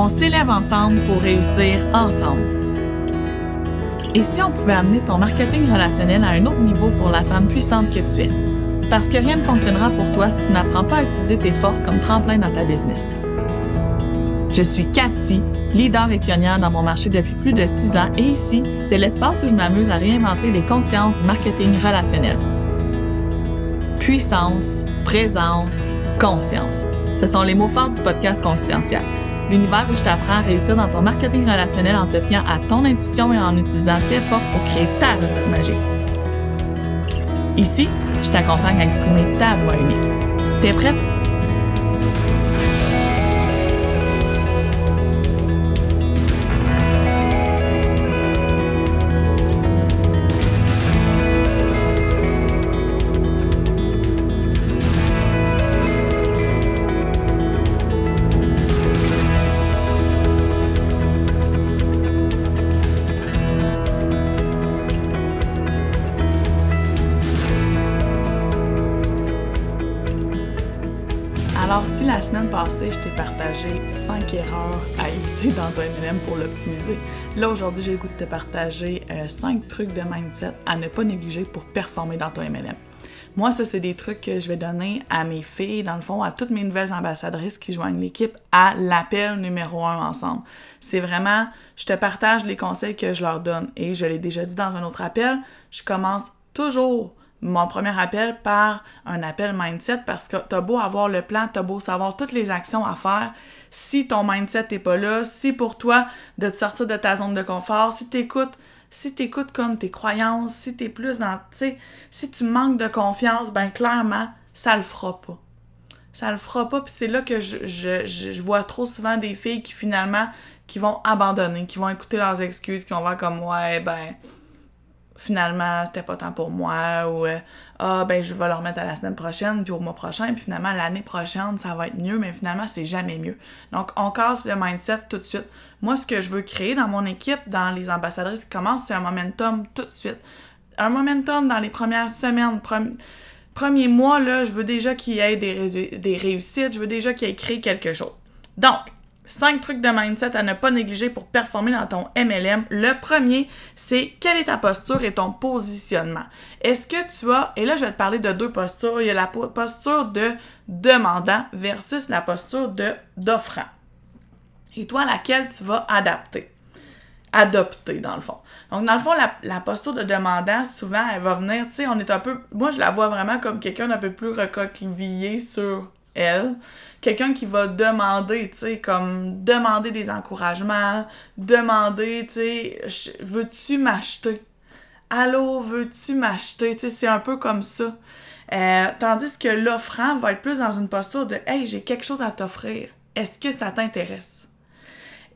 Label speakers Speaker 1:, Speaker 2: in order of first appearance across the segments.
Speaker 1: On s'élève ensemble pour réussir ensemble. Et si on pouvait amener ton marketing relationnel à un autre niveau pour la femme puissante que tu es? Parce que rien ne fonctionnera pour toi si tu n'apprends pas à utiliser tes forces comme tremplin dans ta business. Je suis Cathy, leader et pionnière dans mon marché depuis plus de six ans et ici, c'est l'espace où je m'amuse à réinventer les consciences du marketing relationnel. Puissance, présence, conscience. Ce sont les mots forts du podcast Conscientiel. L'univers où je t'apprends à réussir dans ton marketing relationnel en te fiant à ton intuition et en utilisant tes forces pour créer ta recette magique. Ici, je t'accompagne à exprimer ta voix unique. T'es prête? Passée, je t'ai partagé 5 erreurs à éviter dans ton MLM pour l'optimiser, là, aujourd'hui, j'ai le goût de te partager 5 trucs de mindset à ne pas négliger pour performer dans ton MLM. Moi, ça, c'est des trucs que je vais donner à mes filles, dans le fond, à toutes mes nouvelles ambassadrices qui joignent l'équipe à l'appel numéro 1 ensemble. C'est vraiment, je te partage les conseils que je leur donne. Et je l'ai déjà dit dans un autre appel, je commence toujours mon premier appel par un appel mindset parce que t'as beau avoir le plan, t'as beau savoir toutes les actions à faire. Si ton mindset n'est pas là, si pour toi de te sortir de ta zone de confort, si t'écoutes, si t'écoutes comme tes croyances, si t'es plus dans, tu sais, si tu manques de confiance, ben clairement, ça le fera pas. Ça le fera pas, puis c'est là que je, je, je vois trop souvent des filles qui finalement, qui vont abandonner, qui vont écouter leurs excuses, qui vont voir comme, ouais, ben, finalement c'était pas temps pour moi ou ah ben je vais le remettre à la semaine prochaine puis au mois prochain puis finalement l'année prochaine ça va être mieux mais finalement c'est jamais mieux. Donc on casse le mindset tout de suite. Moi ce que je veux créer dans mon équipe dans les ambassadrices qui commencent c'est un momentum tout de suite. Un momentum dans les premières semaines, premier mois là, je veux déjà qu'il y ait des, des réussites, je veux déjà qu'il ait créé quelque chose. Donc 5 trucs de mindset à ne pas négliger pour performer dans ton MLM. Le premier, c'est quelle est ta posture et ton positionnement. Est-ce que tu as, et là je vais te parler de deux postures, il y a la posture de demandant versus la posture de d'offrant. Et toi, laquelle tu vas adapter? Adopter dans le fond. Donc dans le fond la, posture de demandant souvent elle va venir, tu sais, on est un peu moi je la vois vraiment comme quelqu'un d'un peu plus recoquillé sur quelqu'un qui va demander, tu sais, comme demander des encouragements, demander, tu sais, veux-tu m'acheter? Allô, veux-tu m'acheter? Tu sais, c'est un peu comme ça. Euh, tandis que l'offrant va être plus dans une posture de Hey, j'ai quelque chose à t'offrir. Est-ce que ça t'intéresse?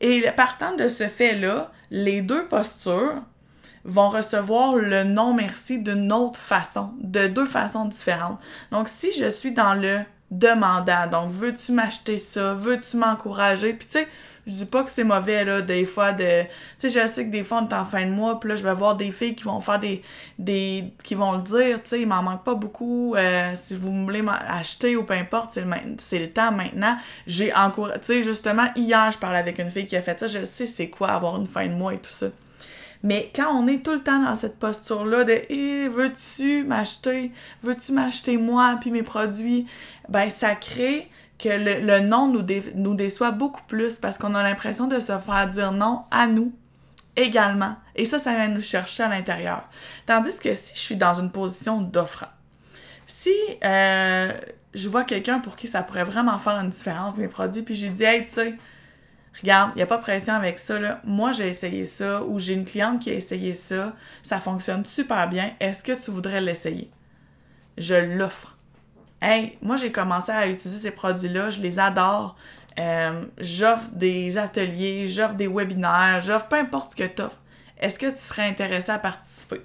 Speaker 1: Et partant de ce fait-là, les deux postures vont recevoir le non merci d'une autre façon, de deux façons différentes. Donc, si je suis dans le demandant. Donc, veux-tu m'acheter ça? Veux-tu m'encourager? Puis, tu sais, je dis pas que c'est mauvais, là, des fois, de... Tu sais, je sais que des fois, on est en fin de mois, puis là, je vais voir des filles qui vont faire des... des qui vont le dire, tu sais, il m'en manque pas beaucoup, euh, si vous voulez m'acheter ou peu importe, c'est le, c'est le temps maintenant. J'ai encouragé... Tu sais, justement, hier, je parlais avec une fille qui a fait ça, je sais c'est quoi avoir une fin de mois et tout ça. Mais quand on est tout le temps dans cette posture-là de eh, veux-tu m'acheter, veux-tu m'acheter moi puis mes produits, ben ça crée que le, non nous, nous déçoit beaucoup plus parce qu'on a l'impression de se faire dire non à nous également. Et ça, ça vient nous chercher à l'intérieur. Tandis que si je suis dans une position d'offrant, si euh, je vois quelqu'un pour qui ça pourrait vraiment faire une différence, mes produits, puis j'ai dit, hey, tu sais, regarde, il n'y a pas de pression avec ça, là. Moi, j'ai essayé ça, ou j'ai une cliente qui a essayé ça, ça fonctionne super bien. Est-ce que tu voudrais l'essayer? Je l'offre. Hey, moi, j'ai commencé à utiliser ces produits-là, je les adore. Euh, j'offre des ateliers, j'offre des webinaires, j'offre peu importe ce que tu offres. Est-ce que tu serais intéressé à participer?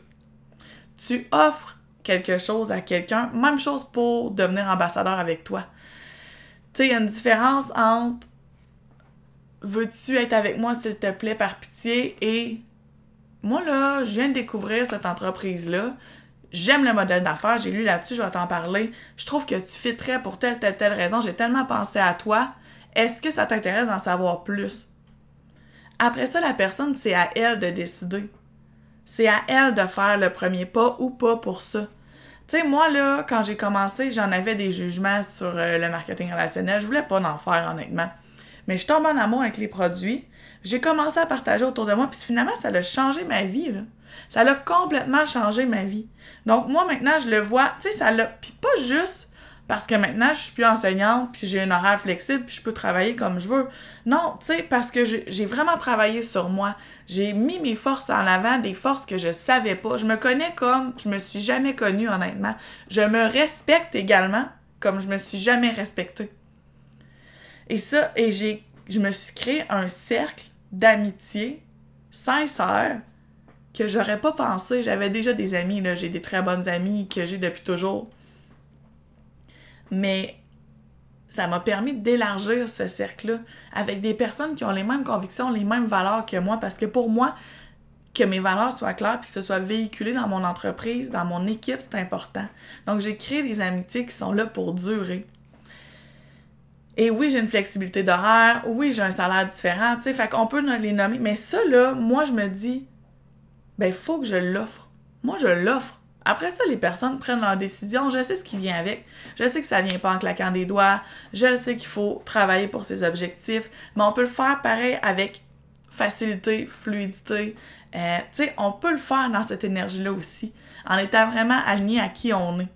Speaker 1: Tu offres quelque chose à quelqu'un, même chose pour devenir ambassadeur avec toi. Tu sais, il y a une différence entre veux-tu être avec moi, s'il te plaît, par pitié? Et moi, là, je viens de découvrir cette entreprise-là. J'aime le modèle d'affaires, j'ai lu là-dessus, je vais t'en parler. Je trouve que tu très pour telle, telle, telle raison. J'ai tellement pensé à toi. Est-ce que ça t'intéresse d'en savoir plus? Après ça, la personne, c'est à elle de décider. C'est à elle de faire le premier pas ou pas pour ça. Tu sais, moi, là, quand j'ai commencé, j'en avais des jugements sur euh, le marketing relationnel. Je voulais pas en faire, honnêtement. Mais je tombe en amour avec les produits. J'ai commencé à partager autour de moi, puis finalement, ça a changé ma vie. Ça a complètement changé ma vie. Donc, moi, maintenant, je le vois, tu sais, ça l'a... Puis pas juste parce que maintenant, je suis plus enseignante, puis j'ai un horaire flexible, puis je peux travailler comme je veux. Non, tu sais, parce que j'ai vraiment travaillé sur moi. J'ai mis mes forces en avant, des forces que je savais pas. Je me connais comme je me suis jamais connue, honnêtement. Je me respecte également comme je me suis jamais respectée. Et ça, et j'ai, je me suis créé un cercle d'amitié sincère que j'aurais pas pensé. J'avais déjà des amis, là. J'ai des très bonnes amies que j'ai depuis toujours mais ça m'a permis d'élargir ce cercle-là avec des personnes qui ont les mêmes convictions, les mêmes valeurs que moi, parce que pour moi, que mes valeurs soient claires et que ce soit véhiculé dans mon entreprise, dans mon équipe, c'est important. Donc, j'ai créé des amitiés qui sont là pour durer. Et oui, j'ai une flexibilité d'horaire, oui, j'ai un salaire différent, tu sais, fait qu'on peut les nommer. Mais ça, là, moi, je me dis, ben, faut que je l'offre. Moi, je l'offre. Après ça, les personnes prennent leurs décisions. Je sais ce qui vient avec. Je sais que ça vient pas en claquant des doigts. Je sais qu'il faut travailler pour ses objectifs. Mais on peut le faire pareil avec facilité, fluidité. Euh, tu sais, on peut le faire dans cette énergie-là aussi, en étant vraiment aligné à qui on est.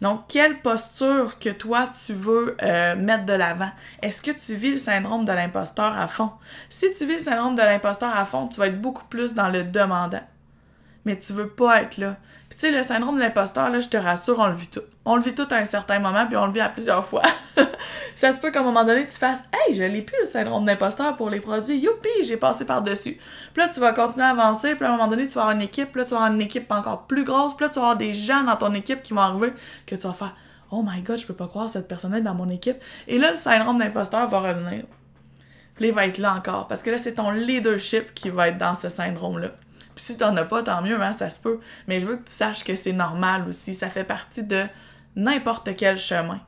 Speaker 1: Donc, quelle posture que toi, tu veux euh, mettre de l'avant? Est-ce que tu vis le syndrome de l'imposteur à fond? Si tu vis le syndrome de l'imposteur à fond, tu vas être beaucoup plus dans le demandant. Mais tu veux pas être là tu sais, le syndrome de l'imposteur, là, je te rassure, on le vit tout. On le vit tout à un certain moment, puis on le vit à plusieurs fois. ça se peut qu'à un moment donné, tu fasses Hey, je l'ai plus le syndrome d'imposteur pour les produits. Youpi, j'ai passé par-dessus. Puis là, tu vas continuer à avancer, puis à un moment donné, tu vas avoir une équipe, puis là, tu vas avoir une équipe encore plus grosse, puis là, tu vas avoir des gens dans ton équipe qui vont arriver que tu vas faire Oh my god, je peux pas croire cette personne est dans mon équipe. Et là, le syndrome d'imposteur va revenir. Puis il va être là encore. Parce que là, c'est ton leadership qui va être dans ce syndrome-là. Puis si t'en as pas, tant mieux, hein, ça se peut. Mais je veux que tu saches que c'est normal aussi. Ça fait partie de n'importe quel chemin.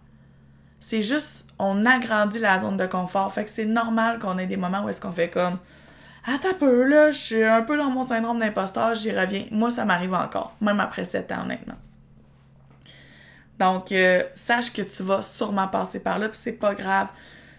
Speaker 1: C'est juste, on agrandit la zone de confort. Fait que c'est normal qu'on ait des moments où est-ce qu'on fait comme Attends un peu, là, je suis un peu dans mon syndrome d'imposteur, j'y reviens. Moi, ça m'arrive encore, même après 7 ans, honnêtement. Donc, euh, sache que tu vas sûrement passer par là, puis c'est pas grave.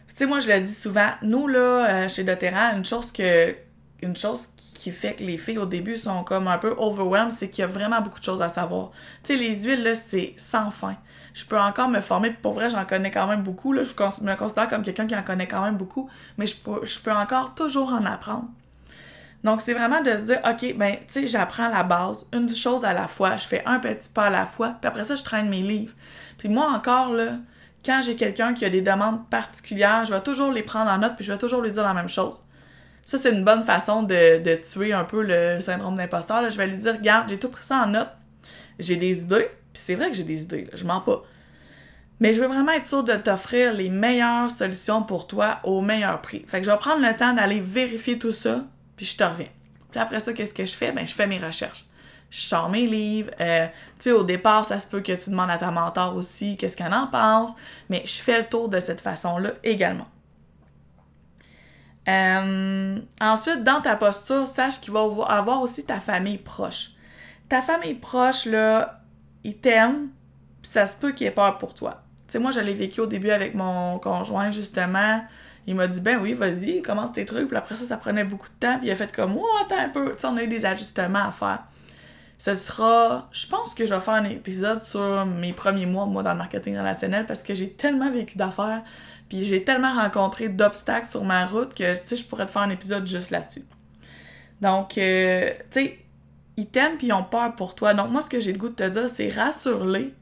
Speaker 1: Tu sais, moi, je le dis souvent, nous, là, euh, chez Doterra, une chose que une chose qui fait que les filles au début sont comme un peu overwhelmed, c'est qu'il y a vraiment beaucoup de choses à savoir. Tu sais, les huiles, là, c'est sans fin. Je peux encore me former, pour vrai, j'en connais quand même beaucoup. Là. Je me considère comme quelqu'un qui en connaît quand même beaucoup, mais je peux, je peux encore toujours en apprendre. Donc, c'est vraiment de se dire, OK, ben, tu sais, j'apprends la base, une chose à la fois, je fais un petit pas à la fois, puis après ça, je traîne mes livres. Puis moi, encore, là, quand j'ai quelqu'un qui a des demandes particulières, je vais toujours les prendre en note, puis je vais toujours lui dire la même chose. Ça, c'est une bonne façon de, tuer un peu le syndrome d'imposteur. Je vais lui dire, regarde, j'ai tout pris ça en note. J'ai des idées. Puis c'est vrai que j'ai des idées, je mens pas. Mais je veux vraiment être sûre de t'offrir les meilleures solutions pour toi au meilleur prix. Fait que je vais prendre le temps d'aller vérifier tout ça, puis je te reviens. Puis après ça, qu'est-ce que je fais? Ben, je fais mes recherches. Je sors mes livres. Euh, tu sais, au départ, ça se peut que tu demandes à ta mentor aussi qu'est-ce qu'elle en pense. Mais je fais le tour de cette façon-là également. Euh, ensuite, dans ta posture, sache qu'il va avoir aussi ta famille proche. Ta famille proche, là, ils t'aiment, ça se peut qu'il ait peur pour toi. Tu sais, moi, je l'ai vécu au début avec mon conjoint, justement. Il m'a dit, ben oui, vas-y, commence tes trucs. Puis après ça, ça prenait beaucoup de temps. Puis il a fait comme, oh, attends un peu. Tu sais, on a eu des ajustements à faire. Ce sera, je pense que je vais faire un épisode sur mes premiers mois, moi, dans le marketing relationnel, parce que j'ai tellement vécu d'affaires puis j'ai tellement rencontré d'obstacles sur ma route que, tu sais, je pourrais te faire un épisode juste là-dessus. Donc, euh, tu sais, ils t'aiment puis ils ont peur pour toi. Donc, moi, ce que j'ai le goût de te dire, c'est rassure-les,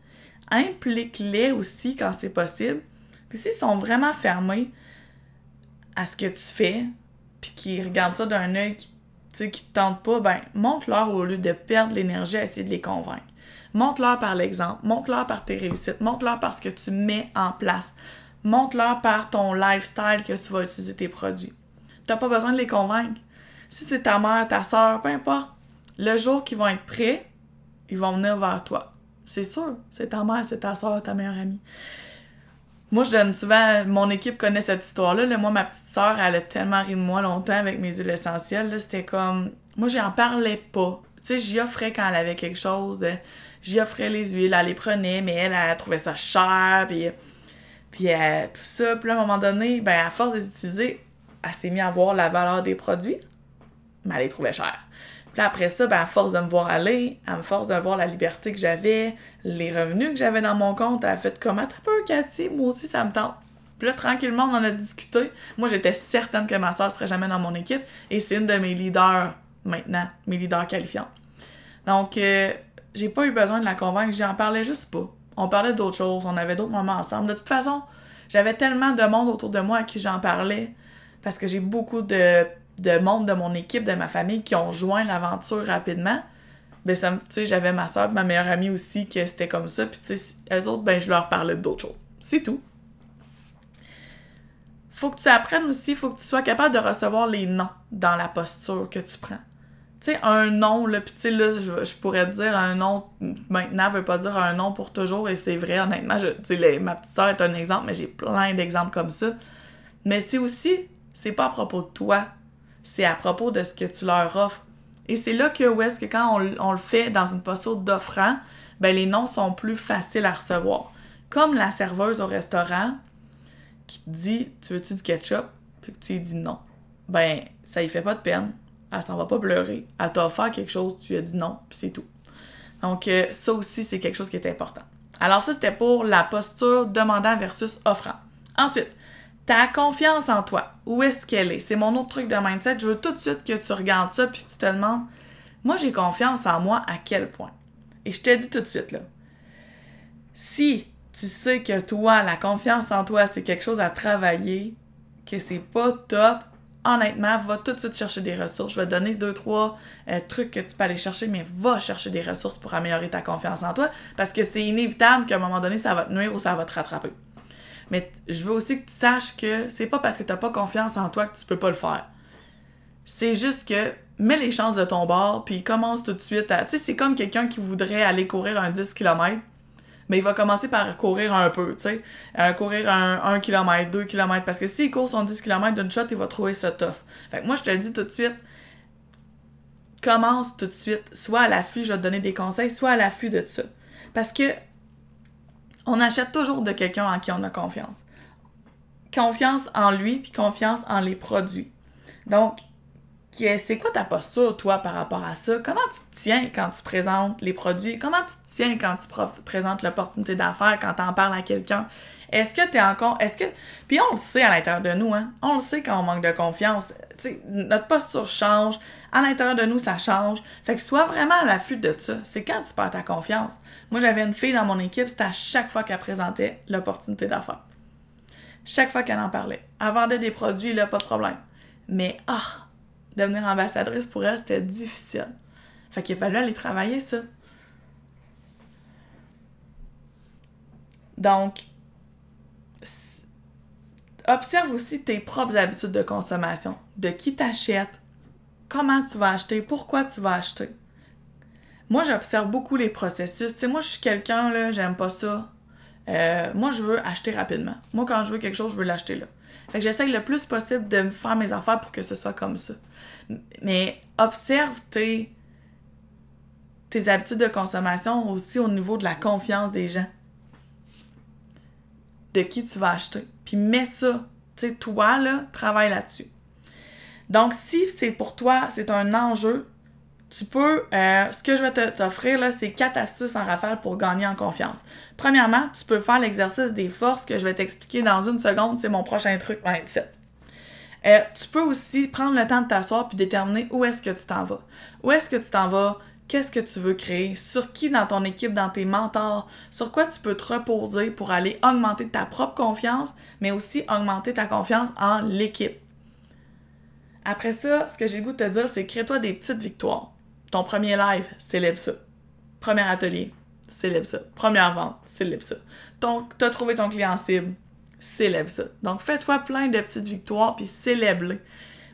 Speaker 1: implique-les aussi quand c'est possible. Puis s'ils sont vraiment fermés à ce que tu fais, puis qu'ils regardent ça d'un œil qui, qui te tente pas, ben, montre-leur au lieu de perdre l'énergie à essayer de les convaincre. Montre-leur par l'exemple, montre-leur par tes réussites, montre-leur par ce que tu mets en place montre-leur par ton lifestyle que tu vas utiliser tes produits. Tu pas besoin de les convaincre. Si c'est ta mère, ta soeur, peu importe, le jour qu'ils vont être prêts, ils vont venir vers toi. C'est sûr, c'est ta mère, c'est ta soeur, ta meilleure amie. moi, je donne souvent, mon équipe connaît cette histoire-là. Là. Moi, ma petite sœur, elle a tellement ri de moi longtemps avec mes huiles essentielles. C'était comme, moi, j'en parlais pas. Tu sais, j'y offrais quand elle avait quelque chose. J'y offrais les huiles, elle les prenait, mais elle, elle, trouvait ça cher, puis, puis euh, tout ça. Puis à un moment donné, ben, à force de les utiliser, elle s'est mise à voir la valeur des produits, mais elle les trouvait chers. Puis après ça, ben, à force de me voir aller, à force de voir la liberté que j'avais, les revenus que j'avais dans mon compte, elle a fait comme, attends peu, Cathy, moi aussi, ça me tente. Puis là, tranquillement, on en a discuté. Moi, j'étais certaine que ma soeur serait jamais dans mon équipe, et c'est une de mes leaders maintenant, mes leaders qualifiants. Donc, euh, j'ai pas eu besoin de la convaincre, j'en parlais juste pas. On parlait d'autres choses, on avait d'autres moments ensemble. De toute façon, j'avais tellement de monde autour de moi à qui j'en parlais, parce que j'ai beaucoup de de monde de mon équipe, de ma famille qui ont joint l'aventure rapidement, ben tu sais, j'avais ma soeur, ma meilleure amie aussi, que c'était comme ça, puis tu eux autres, ben je leur parlais d'autres choses. C'est tout. Faut que tu apprennes aussi, faut que tu sois capable de recevoir les noms dans la posture que tu prends. Tu sais, un nom, là, puis tu sais, là, je, pourrais dire un nom maintenant veut pas dire un nom pour toujours, et c'est vrai, honnêtement, tu sais, ma petite soeur est un exemple, mais j'ai plein d'exemples comme ça. Mais c'est aussi, c'est pas à propos de toi, c'est à propos de ce que tu leur offres. Et c'est là que où est-ce que quand on, le fait dans une posture d'offrant, ben les noms sont plus faciles à recevoir. Comme la serveuse au restaurant qui te dit Tu veux-tu du ketchup? Puis que tu lui dis non. Ben, ça y fait pas de peine. Elle s'en va pas pleurer. Elle t'a offert quelque chose, tu as dit non, puis c'est tout. Donc, euh, ça aussi, c'est quelque chose qui est important. Alors, ça, c'était pour la posture demandant versus offrant. Ensuite, ta confiance en toi, où est-ce qu'elle est? C'est mon autre truc de mindset. Je veux tout de suite que tu regardes ça puis tu te demandes, moi j'ai confiance en moi à quel point? Et je te dis tout de suite là, si tu sais que toi, la confiance en toi, c'est quelque chose à travailler, que c'est pas top, honnêtement, va tout de suite chercher des ressources. Je vais donner deux, trois euh, trucs que tu peux aller chercher, mais va chercher des ressources pour améliorer ta confiance en toi parce que c'est inévitable qu'à un moment donné, ça va te nuire ou ça va te rattraper. Mais je veux aussi que tu saches que c'est pas parce que tu n'as pas confiance en toi que tu peux pas le faire. C'est juste que mets les chances de ton bord, puis commence tout de suite à. Tu sais, c'est comme quelqu'un qui voudrait aller courir un 10 km, mais il va commencer par courir un peu, tu sais. Euh, courir un 1 km, 2 km, parce que s'il court son 10 km d'une shot, il va trouver ça tough. Fait que moi, je te le dis tout de suite, commence tout de suite, soit à l'affût, je vais te donner des conseils, soit à l'affût de ça. Parce que on achète toujours de quelqu'un en qui on a confiance. Confiance en lui, puis confiance en les produits. Donc, c'est quoi ta posture, toi, par rapport à ça? Comment tu te tiens quand tu présentes les produits? Comment tu te tiens quand tu présentes l'opportunité d'affaires, quand tu en parles à quelqu'un? Est-ce que tu es encore. Est-ce que. Puis on le sait à l'intérieur de nous, hein? On le sait quand on manque de confiance. notre posture change. À l'intérieur de nous, ça change. Fait que sois vraiment à l'affût de ça. C'est quand tu perds ta confiance. Moi, j'avais une fille dans mon équipe, c'était à chaque fois qu'elle présentait l'opportunité d'affaires. Chaque fois qu'elle en parlait. Elle vendait des produits, là, pas de problème. Mais, ah, devenir ambassadrice pour elle, c'était difficile. Fait qu'il fallait aller travailler ça. Donc, observe aussi tes propres habitudes de consommation. De qui t'achètes, comment tu vas acheter, pourquoi tu vas acheter? Moi, j'observe beaucoup les processus. Tu moi, je suis quelqu'un, là, j'aime pas ça. Euh, moi, je veux acheter rapidement. Moi, quand je veux quelque chose, je veux l'acheter là. Fait que j'essaye le plus possible de faire mes affaires pour que ce soit comme ça. Mais observe tes, habitudes de consommation aussi au niveau de la confiance des gens. De qui tu vas acheter. Puis mets ça. Tu sais, toi, là, travaille là-dessus. Donc, si c'est pour toi, c'est un enjeu, tu peux, euh, ce que je vais t'offrir là, c'est quatre astuces en rafale pour gagner en confiance. Premièrement, tu peux faire l'exercice des forces que je vais t'expliquer dans une seconde, c'est mon prochain truc mindset. Euh, tu peux aussi prendre le temps de t'asseoir puis déterminer où est-ce que tu t'en vas. Où est-ce que tu t'en vas? Qu'est-ce que tu veux créer? Sur qui dans ton équipe, dans tes mentors? Sur quoi tu peux te reposer pour aller augmenter ta propre confiance, mais aussi augmenter ta confiance en l'équipe? Après ça, ce que j'ai le goût de te dire, c'est crée-toi des petites victoires. Ton premier live, célèbre ça. Premier atelier, célèbre ça. Première vente, célèbre ça. Tu t'as trouvé ton client cible, célèbre ça. Donc, fais-toi plein de petites victoires, puis célèbre-les.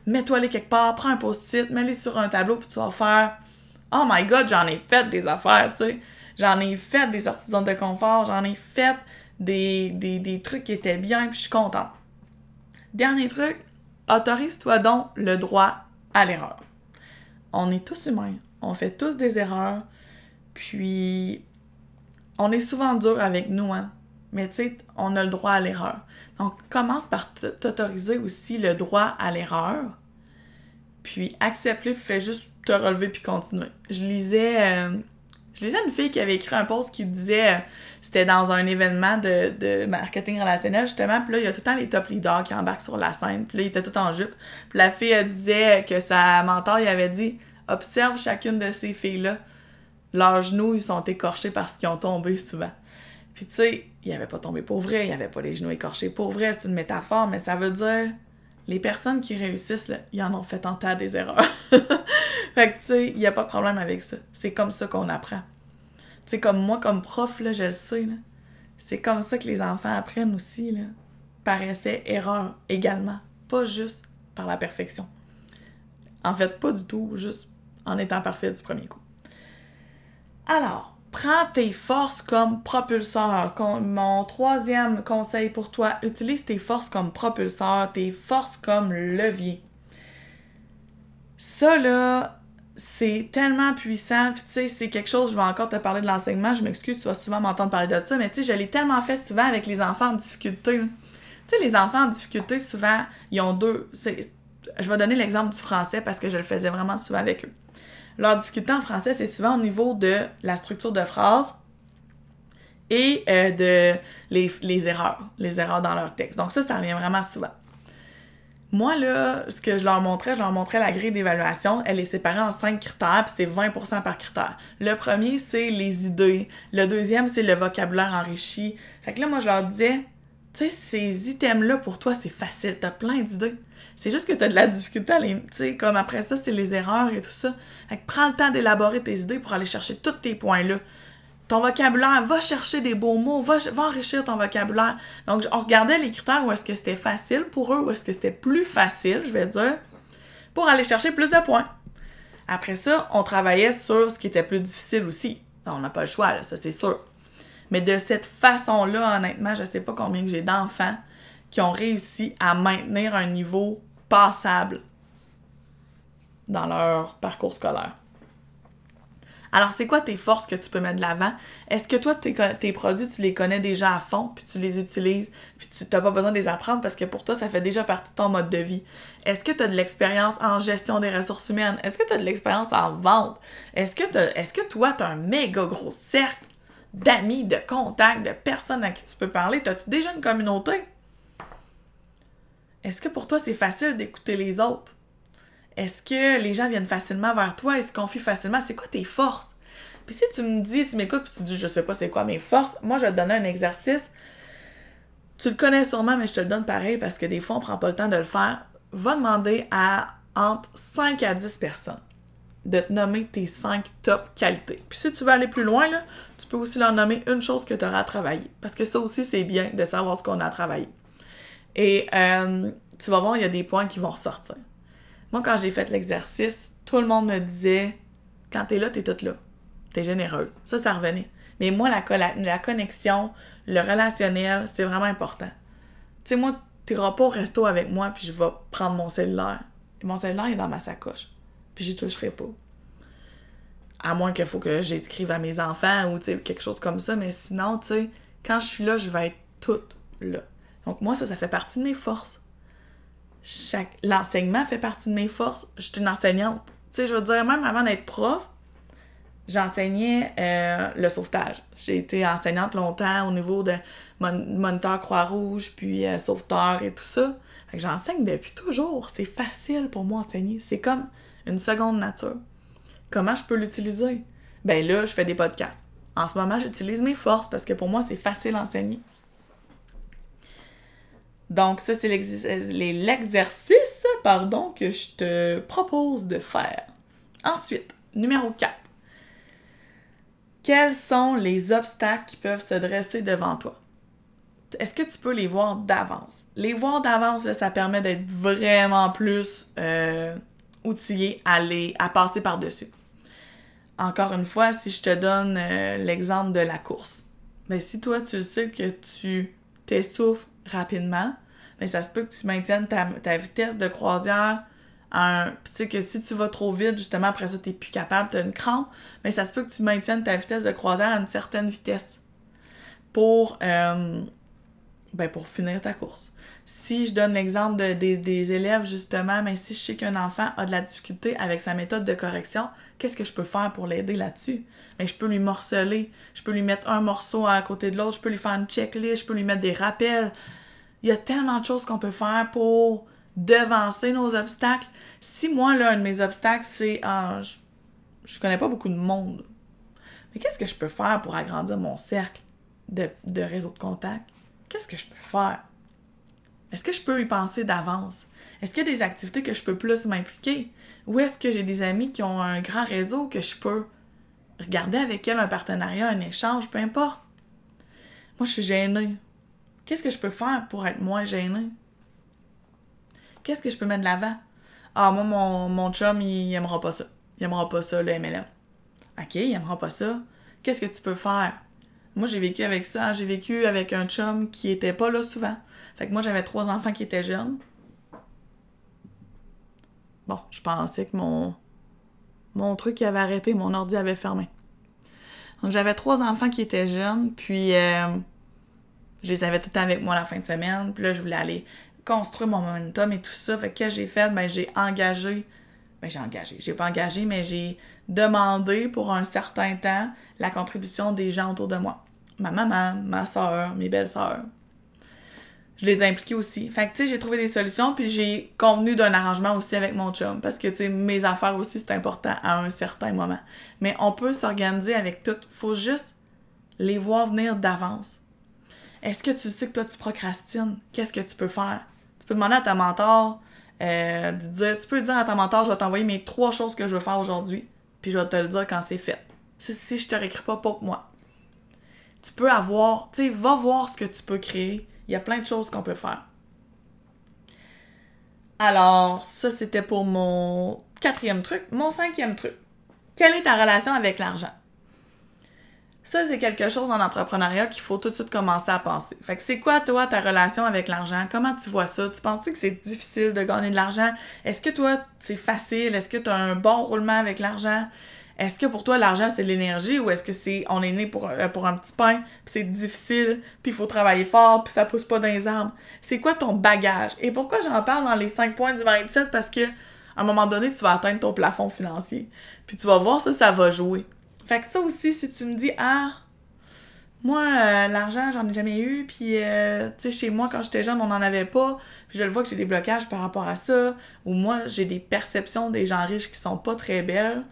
Speaker 1: Mets-toi-les quelque part, prends un post-it, mets-les sur un tableau, puis tu vas faire « Oh my God, j'en ai fait des affaires, tu sais. J'en ai fait des sorties de zone de confort, j'en ai fait des, trucs qui étaient bien, puis je suis contente. Dernier truc, autorise-toi donc le droit à l'erreur. On est tous humains, on fait tous des erreurs, puis on est souvent dur avec nous, hein. Mais tu sais, on a le droit à l'erreur. Donc, commence par t'autoriser aussi le droit à l'erreur. Puis, accepte-le, puis fais juste te relever puis continuer. Je lisais, euh, je lisais une fille qui avait écrit un post qui disait, euh, c'était dans un événement de, marketing relationnel justement, puis là, il y a tout le temps les top leaders qui embarquent sur la scène, puis là, il était tout en jupe. Puis la fille disait que sa mentor, il avait dit, observe chacune de ces filles-là. Leurs genoux, ils sont écorchés parce qu'ils ont tombé souvent. Puis tu sais, il avait pas tombé pour vrai, il avait pas les genoux écorchés pour vrai, c'est une métaphore, mais ça veut dire les personnes qui réussissent, là, ils en ont fait un tas des erreurs. fait que tu sais, il n'y a pas de problème avec ça. C'est comme ça qu'on apprend. Tu sais, comme moi, comme prof, je le sais, c'est comme ça que les enfants apprennent aussi, là. Erreur également. Pas juste par la perfection. En fait, pas du tout, juste en étant parfait du premier coup. Alors, prends tes forces comme propulseur. Mon troisième conseil pour toi, utilise tes forces comme propulseur, tes forces comme levier. Ça, là, c'est tellement puissant. Puis, tu sais, c'est quelque chose, je vais encore te parler de l'enseignement. Je m'excuse, tu vas souvent m'entendre parler de ça, mais tu sais, je l'ai tellement fait souvent avec les enfants en difficulté. Tu sais, les enfants en difficulté, souvent, ils ont deux. Je vais donner l'exemple du français parce que je le faisais vraiment souvent avec eux. Leur difficulté en français, c'est souvent au niveau de la structure de phrase et euh, de les, erreurs, les erreurs dans leur texte. Donc ça, ça revient vraiment souvent. Moi, là, ce que je leur montrais, je leur montrais la grille d'évaluation. Elle est séparée en cinq critères, puis c'est 20% par critère. Le premier, c'est les idées. Le deuxième, c'est le vocabulaire enrichi. Fait que là, moi, je leur disais, tu sais, ces items-là, pour toi, c'est facile. T'as plein d'idées. C'est juste que tu as de la difficulté à les. Tu sais, comme après ça, c'est les erreurs et tout ça. Fait que prends le temps d'élaborer tes idées pour aller chercher tous tes points-là. Ton vocabulaire, va chercher des beaux mots, va, enrichir ton vocabulaire. Donc, on regardait les critères où est-ce que c'était facile pour eux, où est-ce que c'était plus facile, je vais dire, pour aller chercher plus de points. Après ça, on travaillait sur ce qui était plus difficile aussi. On n'a pas le choix, là, ça c'est sûr. Mais de cette façon-là, honnêtement, je sais pas combien que j'ai d'enfants qui ont réussi à maintenir un niveau passable dans leur parcours scolaire. Alors, c'est quoi tes forces que tu peux mettre de l'avant? Est-ce que toi, tes, tes, produits, tu les connais déjà à fond, puis tu les utilises, puis tu n'as pas besoin de les apprendre parce que pour toi, ça fait déjà partie de ton mode de vie? Est-ce que tu as de l'expérience en gestion des ressources humaines? Est-ce que tu as de l'expérience en vente? Est-ce que, est que toi, tu as un méga gros cercle d'amis, de contacts, de personnes à qui tu peux parler? As-tu déjà une communauté? Est-ce que pour toi, c'est facile d'écouter les autres? Est-ce que les gens viennent facilement vers toi? Et se confient facilement? C'est quoi tes forces? Puis si tu me dis, tu m'écoutes, puis tu dis, je sais pas c'est quoi mes forces, moi, je vais te donner un exercice. Tu le connais sûrement, mais je te le donne pareil parce que des fois, on prend pas le temps de le faire. Va demander à entre 5 à 10 personnes de te nommer tes 5 top qualités. Puis si tu veux aller plus loin, tu peux aussi leur nommer une chose que tu auras à travailler. Parce que ça aussi, c'est bien de savoir ce qu'on a à travailler. Et euh, tu vas voir, il y a des points qui vont ressortir. Moi, quand j'ai fait l'exercice, tout le monde me disait quand t'es là, t'es toute là. T'es généreuse. Ça, ça revenait. Mais moi, la, la connexion, le relationnel, c'est vraiment important. Tu sais, moi, t'iras pas au resto avec moi, puis je vais prendre mon cellulaire. mon cellulaire est dans ma sacoche. Puis j'y toucherai pas. À moins qu'il faut que j'écrive à mes enfants ou quelque chose comme ça. Mais sinon, tu sais, quand je suis là, je vais être toute là. Donc moi, ça, ça fait partie de mes forces. L'enseignement fait partie de mes forces. Je suis une enseignante. Tu sais, je veux dire, même avant d'être prof, j'enseignais euh, le sauvetage. J'ai été enseignante longtemps au niveau de moniteur Croix-Rouge, puis euh, sauveteur et tout ça. Fait que j'enseigne depuis toujours. C'est facile pour moi enseigner. C'est comme une seconde nature. Comment je peux l'utiliser? Ben là, je fais des podcasts. En ce moment, j'utilise mes forces parce que pour moi, c'est facile à enseigner. Donc, ça, c'est l'exercice pardon, que je te propose de faire. Ensuite, numéro 4. Quels sont les obstacles qui peuvent se dresser devant toi? Est-ce que tu peux les voir d'avance? Les voir d'avance, ça permet d'être vraiment plus euh, outillé à, à passer par-dessus. Encore une fois, si je te donne euh, l'exemple de la course, ben si toi, tu sais que tu t'essouffles rapidement, ben ça se peut que tu maintiennes ta, ta vitesse de croisière à un... tu sais que si tu vas trop vite, justement, après ça, t'es plus capable, t'as une crampe, mais ça se peut que tu maintiennes ta vitesse de croisière à une certaine vitesse pour, euh, ben pour finir ta course. Si je donne l'exemple de, des, élèves, justement, mais si je sais qu'un enfant a de la difficulté avec sa méthode de correction, qu'est-ce que je peux faire pour l'aider là-dessus? Mais je peux lui morceler, je peux lui mettre un morceau à côté de l'autre, je peux lui faire une checklist, je peux lui mettre des rappels. Il y a tellement de choses qu'on peut faire pour devancer nos obstacles. Si moi, là, un de mes obstacles, c'est ah, je, je connais pas beaucoup de monde. Mais qu'est-ce que je peux faire pour agrandir mon cercle de, de réseau de contact? Qu'est-ce que je peux faire? Est-ce que je peux y penser d'avance? Est-ce qu'il y a des activités que je peux plus m'impliquer? Ou est-ce que j'ai des amis qui ont un grand réseau que je peux regarder avec elles un partenariat, un échange, peu importe? Moi, je suis gênée. Qu'est-ce que je peux faire pour être moins gênée? Qu'est-ce que je peux mettre de l'avant? Ah, moi, mon, mon chum, il, aimera pas ça. Il aimera pas ça, le MLM. OK, il aimera pas ça. Qu'est-ce que tu peux faire? Moi, j'ai vécu avec ça. J'ai vécu avec un chum qui était pas là souvent. Fait que moi, j'avais trois enfants qui étaient jeunes. Bon, je pensais que mon, mon truc avait arrêté, mon ordi avait fermé. Donc, j'avais trois enfants qui étaient jeunes, puis euh, je les avais tout le temps avec moi la fin de semaine. Puis là, je voulais aller construire mon momentum et tout ça. Fait que j'ai fait? Ben, j'ai engagé. Ben, j'ai engagé. J'ai pas engagé, mais j'ai demandé pour un certain temps la contribution des gens autour de moi. Ma maman, ma soeur, mes belles-sœurs, je les ai impliqués aussi. Fait que, tu sais, j'ai trouvé des solutions, puis j'ai convenu d'un arrangement aussi avec mon chum, parce que, tu sais, mes affaires aussi, c'est important à un certain moment. Mais on peut s'organiser avec tout. Faut juste les voir venir d'avance. Est-ce que tu sais que toi, tu procrastines? Qu'est-ce que tu peux faire? Tu peux demander à ta mentor, euh, de dire, tu peux dire à ta mentor, je vais t'envoyer mes trois choses que je veux faire aujourd'hui, puis je vais te le dire quand c'est fait. Si, si je te réécris pas, pour moi. Tu peux avoir, tu sais, va voir ce que tu peux créer il y a plein de choses qu'on peut faire. Alors, ça, c'était pour mon quatrième truc. Mon cinquième truc. Quelle est ta relation avec l'argent? Ça, c'est quelque chose en entrepreneuriat qu'il faut tout de suite commencer à penser. Fait que c'est quoi, toi, ta relation avec l'argent? Comment tu vois ça? Tu penses-tu que c'est difficile de gagner de l'argent? Est-ce que toi, c'est facile? Est-ce que tu as un bon roulement avec l'argent? Est-ce que pour toi, l'argent, c'est l'énergie ou est-ce que c'est on est né pour, euh, pour un petit pain, puis c'est difficile, puis il faut travailler fort, puis ça pousse pas dans les arbres? C'est quoi ton bagage? Et pourquoi j'en parle dans les cinq points du mindset? Parce que à un moment donné, tu vas atteindre ton plafond financier. Puis tu vas voir ça, ça va jouer. Fait que ça aussi, si tu me dis, ah, moi, euh, l'argent, j'en ai jamais eu, puis, euh, tu sais, chez moi, quand j'étais jeune, on n'en avait pas, puis je le vois que j'ai des blocages par rapport à ça, ou moi, j'ai des perceptions des gens riches qui sont pas très belles,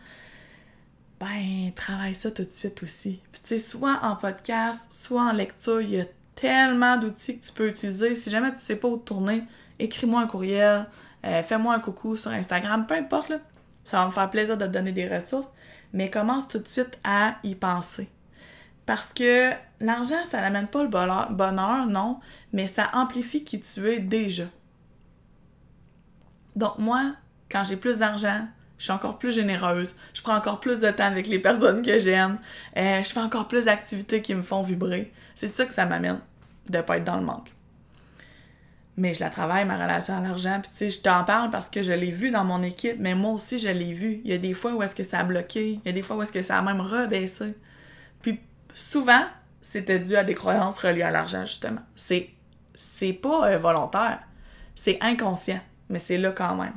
Speaker 1: ben, travaille ça tout de suite aussi. Puis, tu sais, soit en podcast, soit en lecture, il y a tellement d'outils que tu peux utiliser. Si jamais tu sais pas où tourner, écris-moi un courriel, euh, fais-moi un coucou sur Instagram, peu importe, là. Ça va me faire plaisir de te donner des ressources, mais commence tout de suite à y penser. Parce que l'argent, ça n'amène pas le bonheur, non, mais ça amplifie qui tu es déjà. Donc moi, quand j'ai plus d'argent, je suis encore plus généreuse, je prends encore plus de temps avec les personnes que j'aime, euh, je fais encore plus d'activités qui me font vibrer. C'est ça que ça m'amène, de pas être dans le manque. Mais je la travaille, ma relation à l'argent, puis tu sais, je t'en parle parce que je l'ai vu dans mon équipe, mais moi aussi, je l'ai vu. Il y a des fois où est-ce que ça a bloqué, il y a des fois où est-ce que ça a même rebaissé. Puis souvent, c'était dû à des croyances reliées à l'argent, justement. C'est, c'est pas euh, volontaire, c'est inconscient, mais c'est là quand même.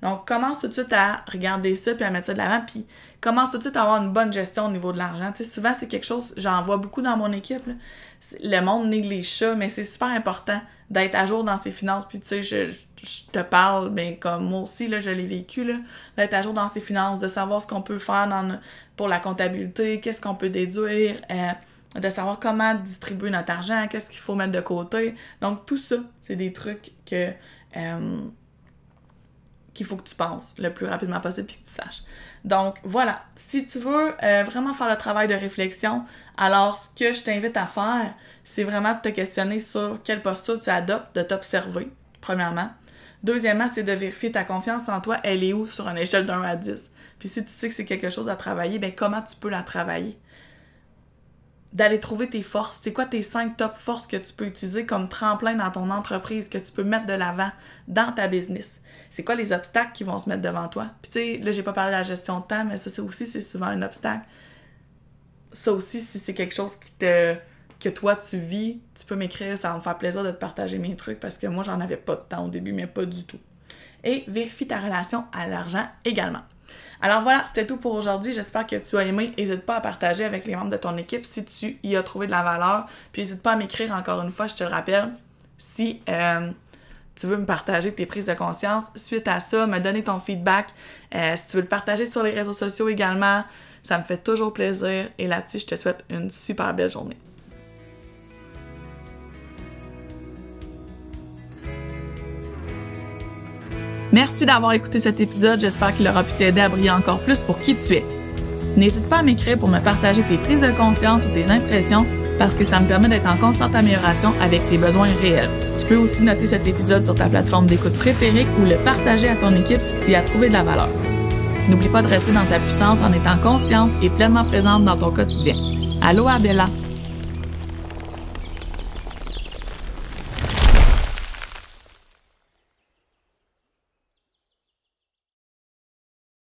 Speaker 1: Donc, commence tout de suite à regarder ça puis à mettre ça de l'avant. Puis, commence tout de suite à avoir une bonne gestion au niveau de l'argent. Tu sais, souvent, c'est quelque chose, j'en vois beaucoup dans mon équipe. Le monde néglige ça, mais c'est super important d'être à jour dans ses finances. Puis, tu sais, je, te parle, mais comme moi aussi, là, je l'ai vécu, d'être à jour dans ses finances, de savoir ce qu'on peut faire dans, pour la comptabilité, qu'est-ce qu'on peut déduire. Euh, de savoir comment distribuer notre argent, qu'est-ce qu'il faut mettre de côté. Donc, tout ça, c'est des trucs que euh, qu'il faut que tu penses le plus rapidement possible puis que tu saches. Donc voilà, si tu veux euh, vraiment faire le travail de réflexion, alors ce que je t'invite à faire, c'est vraiment de te questionner sur quelle posture tu adoptes, de t'observer, premièrement. Deuxièmement, c'est de vérifier ta confiance en toi, elle est où sur une échelle de 1 à 10. Puis si tu sais que c'est quelque chose à travailler, ben comment tu peux la travailler? d'aller trouver tes forces. C'est quoi tes cinq top forces que tu peux utiliser comme tremplin dans ton entreprise, que tu peux mettre de l'avant dans ta business? C'est quoi les obstacles qui vont se mettre devant toi? Puis tu sais, là, j'ai pas parlé de la gestion de temps, mais ça, c'est aussi, c'est souvent un obstacle. Ça aussi, si c'est quelque chose qui que toi tu vis, tu peux m'écrire, ça va me faire plaisir de te partager mes trucs parce que moi j'en avais pas de temps au début, mais pas du tout. Et vérifie ta relation à l'argent également. Alors voilà, c'était tout pour aujourd'hui. J'espère que tu as aimé. N'hésite pas à partager avec les membres de ton équipe si tu y as trouvé de la valeur. Puis n'hésite pas à m'écrire encore une fois, je te le rappelle, si euh, tu veux me partager tes prises de conscience suite à ça, me donner ton feedback. Euh, si tu veux le partager sur les réseaux sociaux également, ça me fait toujours plaisir. Et là-dessus, je te souhaite une super belle journée. Merci d'avoir écouté cet épisode, j'espère qu'il aura pu t'aider à briller encore plus pour qui tu es. N'hésite pas à m'écrire pour me partager tes prises de conscience ou tes impressions parce que ça me permet d'être en constante amélioration avec tes besoins réels. Tu peux aussi noter cet épisode sur ta plateforme d'écoute préférée ou le partager à ton équipe si tu y as trouvé de la valeur. N'oublie pas de rester dans ta puissance en étant consciente et pleinement présente dans ton quotidien. Allô Abella!